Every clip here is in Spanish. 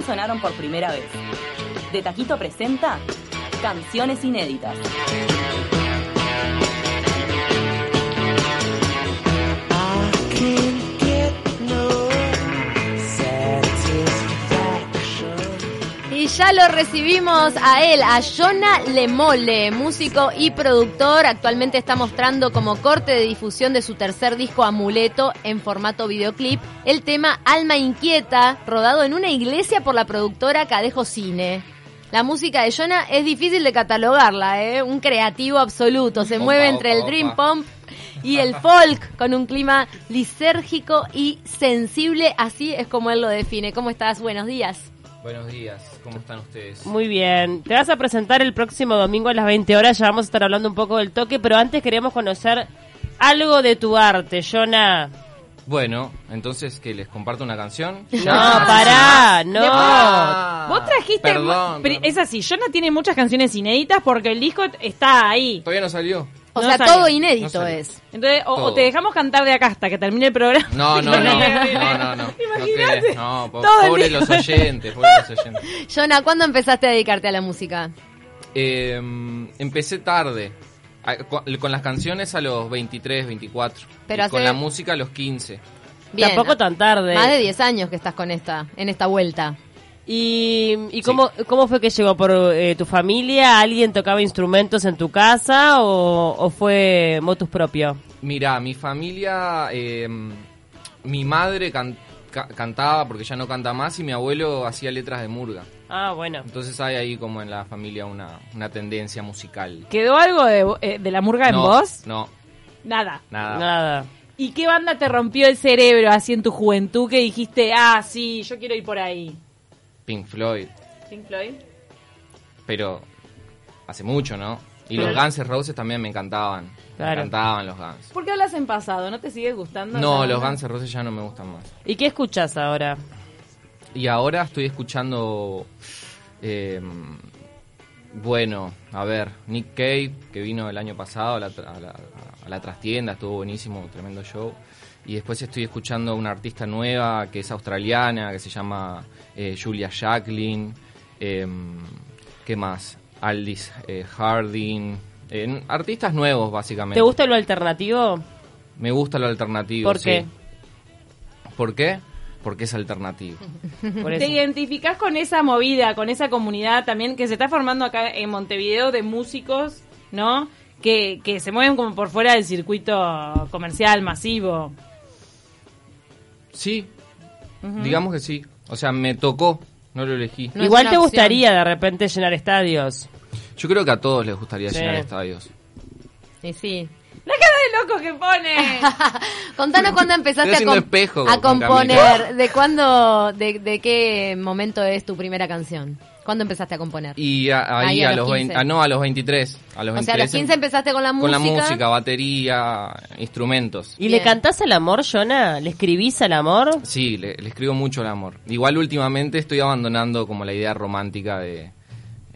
sonaron por primera vez. De Taquito presenta Canciones Inéditas. Lo recibimos a él, a Jonah Lemole, músico y productor. Actualmente está mostrando como corte de difusión de su tercer disco Amuleto en formato videoclip el tema Alma Inquieta, rodado en una iglesia por la productora Cadejo Cine. La música de Jonah es difícil de catalogarla, ¿eh? un creativo absoluto. Se Opa, mueve opa, entre el opa. dream pop y el folk con un clima lisérgico y sensible. Así es como él lo define. ¿Cómo estás? Buenos días. Buenos días, ¿cómo están ustedes? Muy bien. Te vas a presentar el próximo domingo a las 20 horas. Ya vamos a estar hablando un poco del toque, pero antes queremos conocer algo de tu arte, Jonah. Bueno, entonces que les comparto una canción. No, Ya. pará, no. Ah, Vos trajiste. Perdón. Es así, Jonah tiene muchas canciones inéditas porque el disco está ahí. Todavía no salió. O No sea, todo inédito es. Entonces, o, te dejamos cantar de acá hasta que termine el programa. No, no, no. No, no, no. No, Imagínate. no po- pobre los oyentes, pobre los oyentes. Jonah, ¿cuándo empezaste a dedicarte a la música? Eh, empecé tarde. A- Con con las canciones a los 23, 24. Pero y con la música a los 15. Bien. Tampoco tan tarde. Más de 10 años que estás con esta, en esta vuelta. ¿Y, y cómo, cómo fue que llegó? ¿Por eh, tu familia? ¿Alguien tocaba instrumentos en tu casa o, o fue motus propio? Mira, mi familia, eh, mi madre can- ca- cantaba porque ya no canta más y mi abuelo hacía letras de murga. Ah, bueno. Entonces hay ahí como en la familia una, una tendencia musical. ¿Quedó algo de, eh, de la murga en vos? No, Nada. nada. Nada. ¿Y qué banda te rompió el cerebro así en tu juventud que dijiste, ah, sí, yo quiero ir por ahí? Pink Floyd, Pink Floyd. pero hace mucho, ¿no? Y los Guns N' Roses también me encantaban. Me encantaban los Guns. ¿Por qué hablas en pasado? ¿No te sigue gustando? No, los? Guns N' Roses ya no me gustan más. ¿Y qué escuchas ahora? Y ahora estoy escuchando, eh, bueno, a ver, Nick Cave, que vino el año pasado a la, tra- a la, a la trastienda, estuvo buenísimo, tremendo show. Y después estoy escuchando una artista nueva que es australiana, que se llama eh, Julia Jacqueline. Eh, ¿Qué más? Aldis eh, Harding. eh, artistas nuevos, básicamente. ¿Te gusta lo alternativo? Me gusta lo alternativo. ¿Por sí. qué? ¿Por qué? Porque es alternativo. Por ¿Te identificás con esa movida, con esa comunidad también que se está formando acá en Montevideo de músicos, ¿no? Que, que se mueven como por fuera del circuito comercial masivo. Sí, digamos que sí. O sea, me tocó, no lo elegí. No Igual te opción. gustaría de repente llenar estadios. Yo creo que a todos les gustaría Sí. llenar estadios. Y sí. ¡La cara de loco que pone! Contanos cuándo empezaste a, espejo a componer. ¿De cuándo, de, de qué momento es tu primera canción? ¿Cuándo empezaste a componer? Y a- ahí, Ahí a a, los los 20, 15. ah, no, a los 23. A los o sea, a los 23 15 empezaste con la música. con la música, batería, instrumentos. ¿Y Bien. le cantás al amor, Jonah? ¿Le escribís al amor? Sí, le, le escribo mucho el amor. Igual últimamente estoy abandonando como la idea romántica de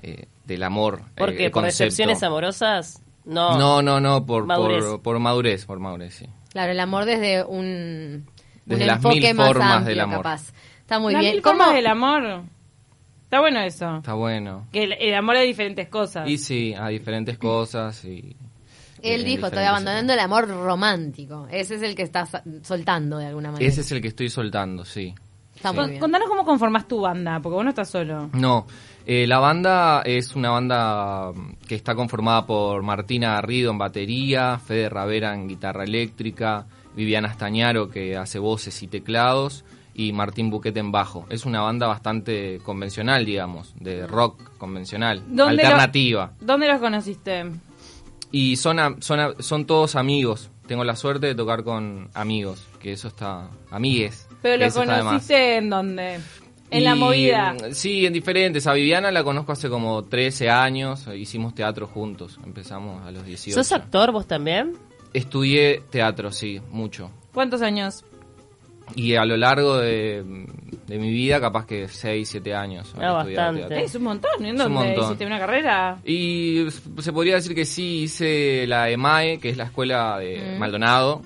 eh, del amor. ¿Por eh, qué? ¿Por concepto. decepciones amorosas? No. No, no, no, por Madurez. Por, por madurez, por madurez, sí. Claro, el amor desde un, Desde un las enfoque mil más formas amplio, del amor. capaz. Está muy Las bien. mil ¿Cómo? formas del amor. Está bueno eso. Está bueno. Que el, el amor de diferentes cosas. Y sí, a diferentes cosas y... Él dijo, estoy abandonando el amor romántico. Ese es el que estás soltando de alguna manera. Ese es el que estoy soltando, sí. Está sí. muy bien. Contanos cómo conformás tu banda, porque vos no estás solo. No, eh, la banda es una banda mm, que está conformada por Martina Garrido en batería, Fede Ravera en guitarra eléctrica, Viviana Stañaro que hace voces y teclados y Martín Buquete en bajo. Es una banda bastante convencional, digamos, de rock convencional, ¿Dónde lo- alternativa. ¿Dónde los conociste? Y son, a- son, a- son todos amigos. Tengo la suerte de tocar con amigos, que eso está... Amigues. Pero lo conociste en dónde? En la movida. Sí, en diferentes. A Viviana la conozco hace como 13 años. Hicimos teatro juntos. Empezamos a los 18. ¿Sos actor vos también? Estudié teatro, sí, mucho. ¿Cuántos años? Y a lo largo de, de mi vida, capaz que 6, 7 años. Ah, bastante. Es un montón. ¿En Es un dónde montón. hiciste una carrera? Y se podría decir que sí, hice la EMAE, que es la escuela de Mm. Maldonado.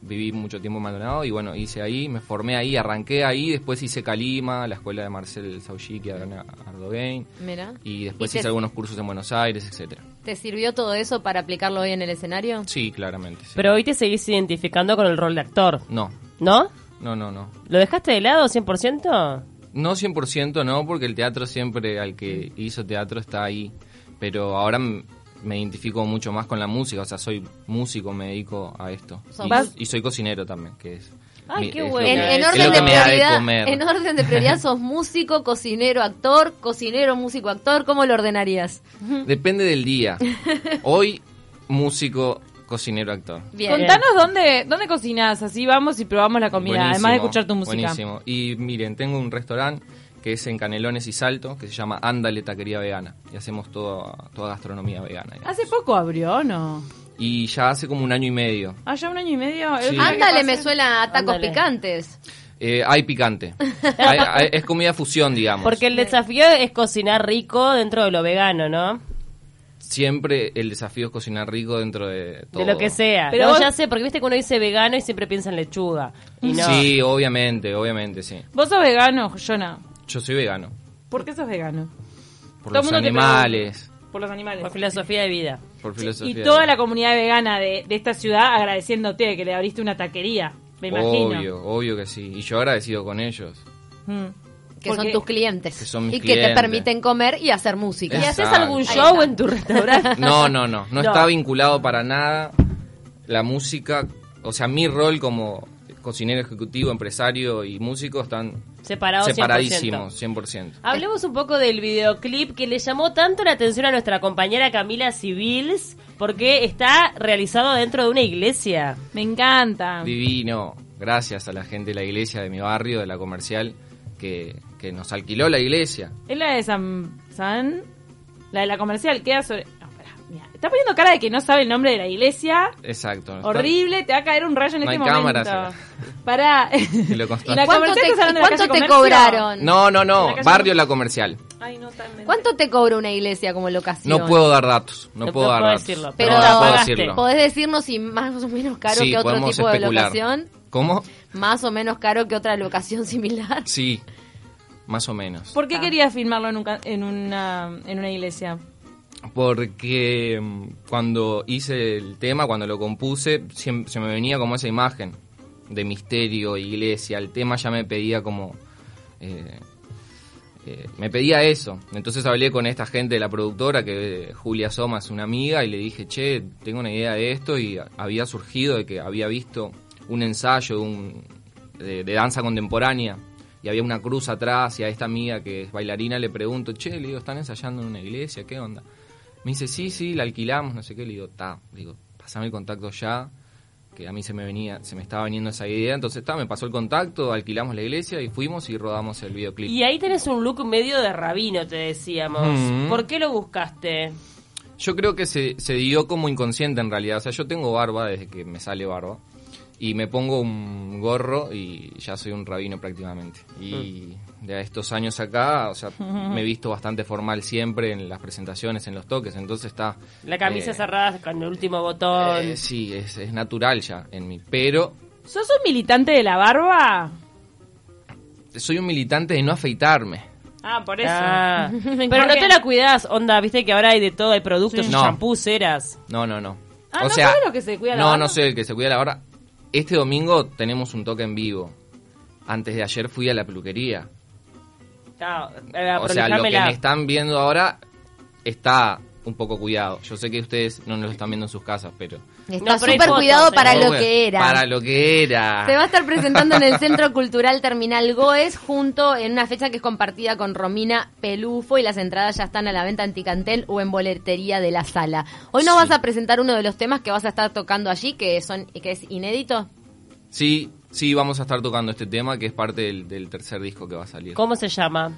viví mucho tiempo en Maldonado y bueno, hice ahí, me formé ahí, arranqué ahí, después hice Calima, la escuela de Marcel Sauchiki, Ardogain, Mira. y después ¿Y te- hice algunos cursos en Buenos Aires, etcétera. ¿Te sirvió todo eso para aplicarlo hoy en el escenario? Sí, claramente. sí. Pero hoy te seguís identificando con el rol de actor, No, ¿no? no, no, no. ¿Lo dejaste de lado 100%? No 100% no, porque el teatro siempre, al que hizo teatro está ahí, pero ahora me identifico mucho más con la música, o sea, soy músico, me dedico a esto. Y, Vas- y soy cocinero también, que es... Ay, mi- qué es bueno. En, orden lo de que me da de prioridad, comer. en orden de prioridad sos músico, cocinero, actor, cocinero, músico, actor, ¿cómo lo ordenarías? Depende del día. Hoy, músico, cocinero, actor. Bien. Contanos dónde, dónde cocinas, así vamos y probamos la comida, además de escuchar tu música. Buenísimo. Y miren, tengo un restaurante que es en Canelones y Salto, que se llama Ándale Taquería Vegana. Y hacemos toda, toda gastronomía vegana. digamos. Hace poco abrió, ¿o ¿no? Y ya hace como un año y medio. Ah, ya un año y medio. Sí. Ándale, me suena a tacos Ándale. picantes. Eh, hay picante. Hay- hay- es comida fusión, digamos. Porque el desafío es cocinar rico dentro de lo vegano, ¿no? Siempre el desafío es cocinar rico dentro de todo. De lo que sea. Pero no, vos- ya sé, porque viste que uno dice vegano y siempre piensa en lechuga. Y no. Sí, obviamente, obviamente, sí. Vos sos vegano, Jonah. Yo soy vegano. ¿Por qué sos vegano? Por Todo los animales, Por los animales. Por filosofía de vida. por Y filosofía. toda de- la comunidad vegana de, de esta ciudad agradeciéndote que le abriste una taquería, me imagino. Obvio, obvio que sí. Y yo agradecido con ellos. Mm. Que Porque- son tus clientes. Que son mis y que te permiten comer y hacer música. ¿Y haces algún show en tu restaurante? No, no, no. No, No. está vinculado para nada la música. O sea, mi rol como cocinero ejecutivo, empresario y músico están Separado 100%. separadísimos, 100%. Hablemos un poco del videoclip que le llamó tanto la atención a nuestra compañera Camila Civils porque está realizado dentro de una iglesia. Me encanta. Divino. Gracias a la gente de la iglesia de mi barrio, de la comercial, que, que nos alquiló la iglesia. Es la de San... San... La de la comercial, queda sobre... No, pará, mira, está poniendo cara de que no sabe el nombre de la iglesia. Exacto. Horrible, te va a caer un rayo en No este hay momento. cámaras. Pará. Y lo y la ¿Cuánto comercial te, de la cuánto calle te cobraron? No, no, la no. calle- Barrio La Comercial. Ay, no, ¿Cuánto te cobra una iglesia como locación? No puedo dar datos. No, No puedo puedo dar datos. decirlo, Pero no, puedo decirlo. ¿Podés decirnos si más o menos caro Sí, que otro tipo de locación? ¿Cómo? Más o menos caro que otra locación similar. Sí, más o menos. ¿Por qué Ah. querías filmarlo en, un ca- en, una, en una iglesia? Porque mm, cuando hice el tema, cuando lo compuse, siem- se me venía como esa imagen de misterio, iglesia. El tema ya me pedía como... eh, eh, me pedía eso. Entonces hablé con esta gente de la productora, que eh, Julia Soma es una amiga, y le dije, che, tengo una idea de esto, y había surgido de que había visto un ensayo de, un- de- de danza contemporánea, y había una cruz atrás, y a esta amiga que es bailarina le pregunto, che, le digo, ¿están ensayando en una iglesia? ¿Qué onda? Me dice, sí, sí, la alquilamos, no sé qué, le digo, ta, digo, pasame el contacto ya, que a mí se me venía, se me estaba viniendo esa idea, entonces está, me pasó el contacto, alquilamos la iglesia y fuimos y rodamos el videoclip. Y ahí tenés un look medio de rabino, te decíamos. Ujú. ¿Por qué lo buscaste? Yo creo que se, se dio como inconsciente en realidad. O sea, yo tengo barba desde que me sale barba. Y me pongo un gorro y ya soy un rabino prácticamente. Y de estos años acá, o sea, me he visto bastante formal siempre en las presentaciones, en los toques. Entonces está... La camisa eh, cerrada con el último botón. eh, sí, es, es natural ya en mí. Pero ¿Sos un militante de la barba? soy un militante de no afeitarme. Ah, por eso. Ah. Me Pero no te la cuidás, onda, viste que ahora hay de todo, hay productos, Sí. No. shampoos, ceras. No, no, no. Ah, ¿no sabes lo que se cuida la No, barba? no sé el que se cuida la barba. Este domingo tenemos un toque en vivo. Antes de ayer fui a la peluquería. Claro, eh, o sea, lo que me están viendo ahora está un poco cuidado. Yo sé que ustedes no lo están viendo en sus casas, pero... Está No, súper cuidado para lo que era. Para lo que era. Se va a estar presentando en el Centro Cultural Terminal Goes junto en una fecha que es compartida con Romina Pelufo y las entradas ya están a la venta en Ticantel o en boletería de la sala. Hoy nos Sí. vas a presentar uno de los temas que vas a estar tocando allí, que son que es inédito. Sí, sí, vamos a estar tocando este tema que es parte del, del tercer disco que va a salir. ¿Cómo se llama?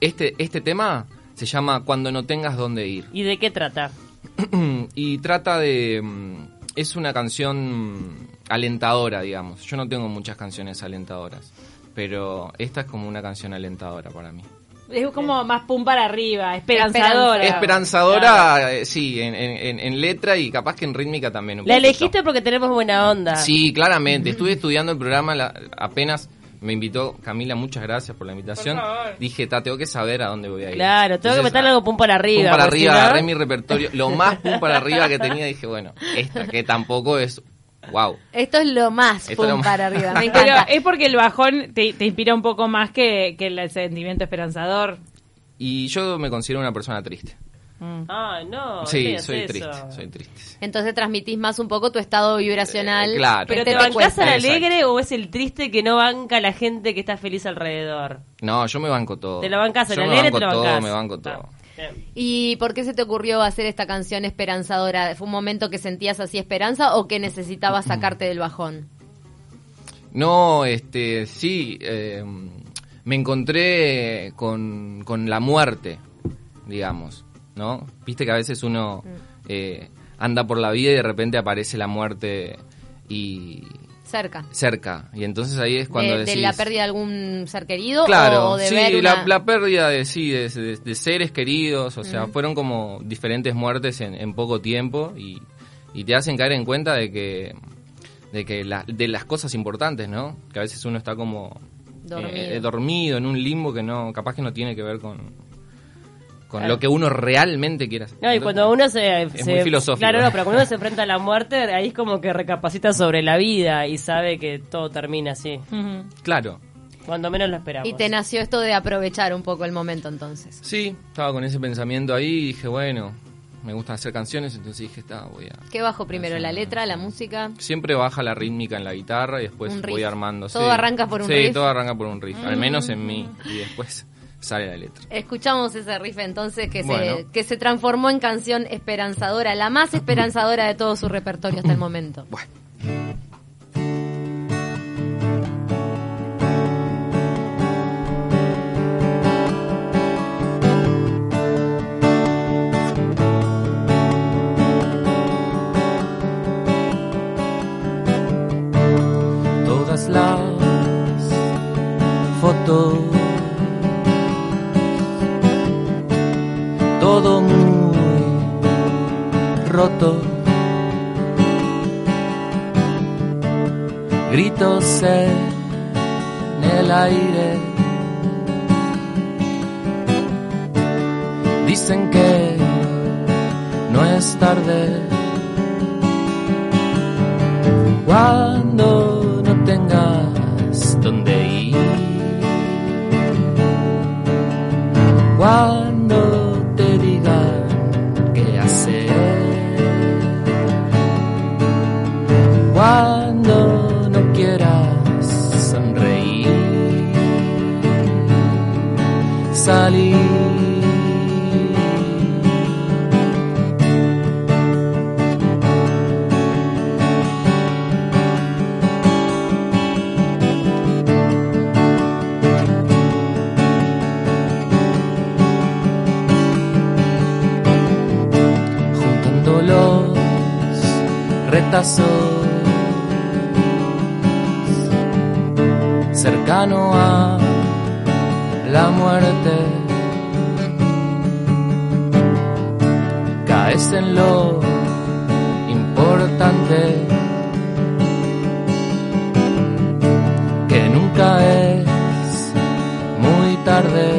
Este, este tema se llama Cuando no tengas dónde ir. ¿Y de qué trata? y trata de... mm, Es una canción alentadora, digamos. Yo no tengo muchas canciones alentadoras, pero esta es como una canción alentadora para mí. Es como más pum para arriba, esperanzadora. Esperanza. Esperanzadora, eh, sí, en, en- en letra y capaz que en rítmica también. un La poquito. elegiste porque tenemos buena onda. Sí, claramente. Estuve estudiando el programa la- apenas me invitó Camila, muchas gracias por la invitación. Por. Dije, ta, tengo que saber a dónde voy a ir. Claro, tengo que Entonces, meterle algo pum para arriba. Pum para arriba, si no- agarré mi repertorio. Lo más pum para arriba que tenía, dije, bueno, esta que tampoco es. Wow. Esto es lo más pum lo más- para arriba. Me Pero encanta. es porque el bajón te, te inspira un poco más que, que el sentimiento esperanzador. Y yo me considero una persona triste. Ah, no. sí, ¿qué soy triste, soy triste. Entonces transmitís más un poco tu estado vibracional. Eh, claro. ¿Pero te te bancás al Exacto. alegre o es el triste que no banca a la gente que está feliz alrededor? No, yo me banco todo. Te lo bancás, me alegre banco te lo todo, me banco Ah, todo. bien. ¿Y por qué se te ocurrió hacer esta canción esperanzadora? ¿Fue un momento que sentías así esperanza o que necesitabas sacarte del bajón? No, este, sí, eh, me encontré con, con la muerte, digamos, ¿no? Viste que a veces uno eh, anda por la vida y de repente aparece la muerte y Cerca. cerca, y entonces ahí es cuando de, la pérdida de algún ser querido Claro, o de sí, ver la, una- la pérdida de, sí, de, de- de seres queridos, o sea, fueron como diferentes muertes en, en poco tiempo y, y te hacen caer en cuenta de que, de que la- de las cosas importantes, ¿no? Que a veces uno está como Dormido. eh, dormido en un limbo que no, capaz que no tiene que ver con, con lo que uno realmente quiere hacer. No, y cuando uno se, Es se- muy filosófico. Claro, no, pero cuando uno se enfrenta a la muerte, ahí es como que recapacita sobre la vida y sabe que todo termina así. Claro, Cuando menos lo esperamos. Y te nació esto de aprovechar un poco el momento entonces. sí, estaba con ese pensamiento ahí y dije, bueno, me gusta hacer canciones, entonces dije, está, voy a... ¿Qué bajo primero? ¿La letra, la música? Siempre baja la rítmica en la guitarra y después voy armando. Todo sí. arranca por un sí, riff. Mm. todo arranca por un riff, al menos en mí. Y después sale la letra. Escuchamos ese riff entonces que, Bueno. se, que se transformó en canción esperanzadora, la más esperanzadora de todo su repertorio hasta el momento. Bueno. Todo muy roto. gritos en el aire. Dicen que no es tarde. Cuando no tengas donde ir. Cuando retazos cercano a la muerte. Caes en lo importante que nunca es muy tarde.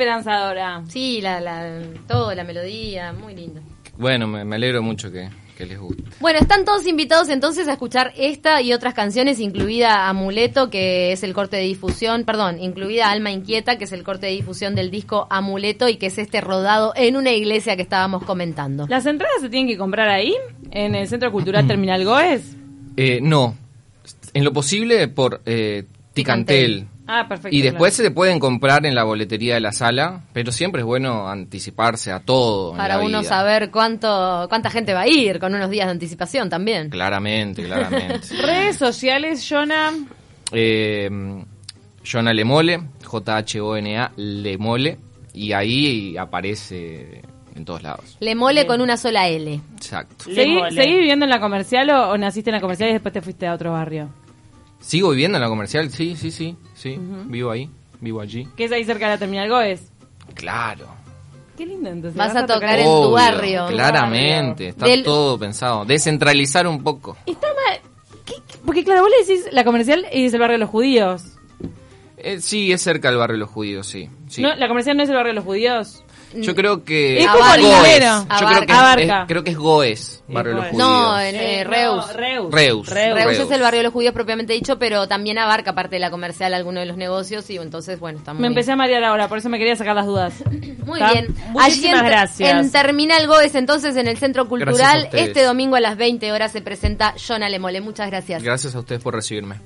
Esperanzadora. Sí, la, la, todo, la melodía, muy lindo. Bueno, me, me alegro mucho que, que les guste. Bueno, están todos invitados entonces a escuchar esta y otras canciones, incluida Amuleto, que es el corte de difusión, perdón, incluida Alma Inquieta, que es el corte de difusión del disco Amuleto y que es este rodado en una iglesia que estábamos comentando. ¿Las entradas se tienen que comprar ahí? ¿En el Centro Cultural Terminal Goes? Eh, no, en lo posible por eh, Ticantel. Ah, perfecto. Y después claro. se pueden comprar en la boletería de la sala, pero siempre es bueno anticiparse a todo. en Para la uno vida. saber cuánto cuánta gente va a ir con unos días de anticipación también. Claramente, claramente. Redes sociales, Jonah. eh, Jonah Lemole, J-H-O-N-A Lemole, y ahí aparece en todos lados. Le mole con una sola L. Exacto. Le ¿Seguí, viviendo en la comercial o, o naciste en la comercial y después te fuiste a otro barrio? ¿Sigo viviendo en la comercial? Sí, sí, sí, sí. Vivo ahí, vivo allí. Que es ahí cerca de la Terminal Goes. Claro. Qué lindo entonces. Vas a tocar en tu barrio. Claramente, está Del- todo pensado. Descentralizar un poco. Está mal. ¿Qué- qué? Porque claro, vos le decís la comercial y es el barrio de los judíos. Eh, sí, es cerca del barrio de los judíos, sí. sí. No, la comercial no es el barrio de los judíos. Yo creo que Es como. Yo creo que, Abarca. es, creo que es Goes, barrio de los judíos. No, en eh, Reus. no, Reus. Reus. Reus. Reus Reus. es el barrio de los judíos propiamente dicho, pero también abarca parte de la comercial alguno de los negocios y entonces, bueno, está muy Me empecé a marear ahora, por eso me quería sacar las dudas. Muy ¿Está? bien. Muchísimas Allí en, gracias. En Terminal Goes, entonces, en el Centro Cultural, este domingo a las 20 horas se presenta Jonah Lemole. Muchas gracias. Gracias a ustedes por recibirme.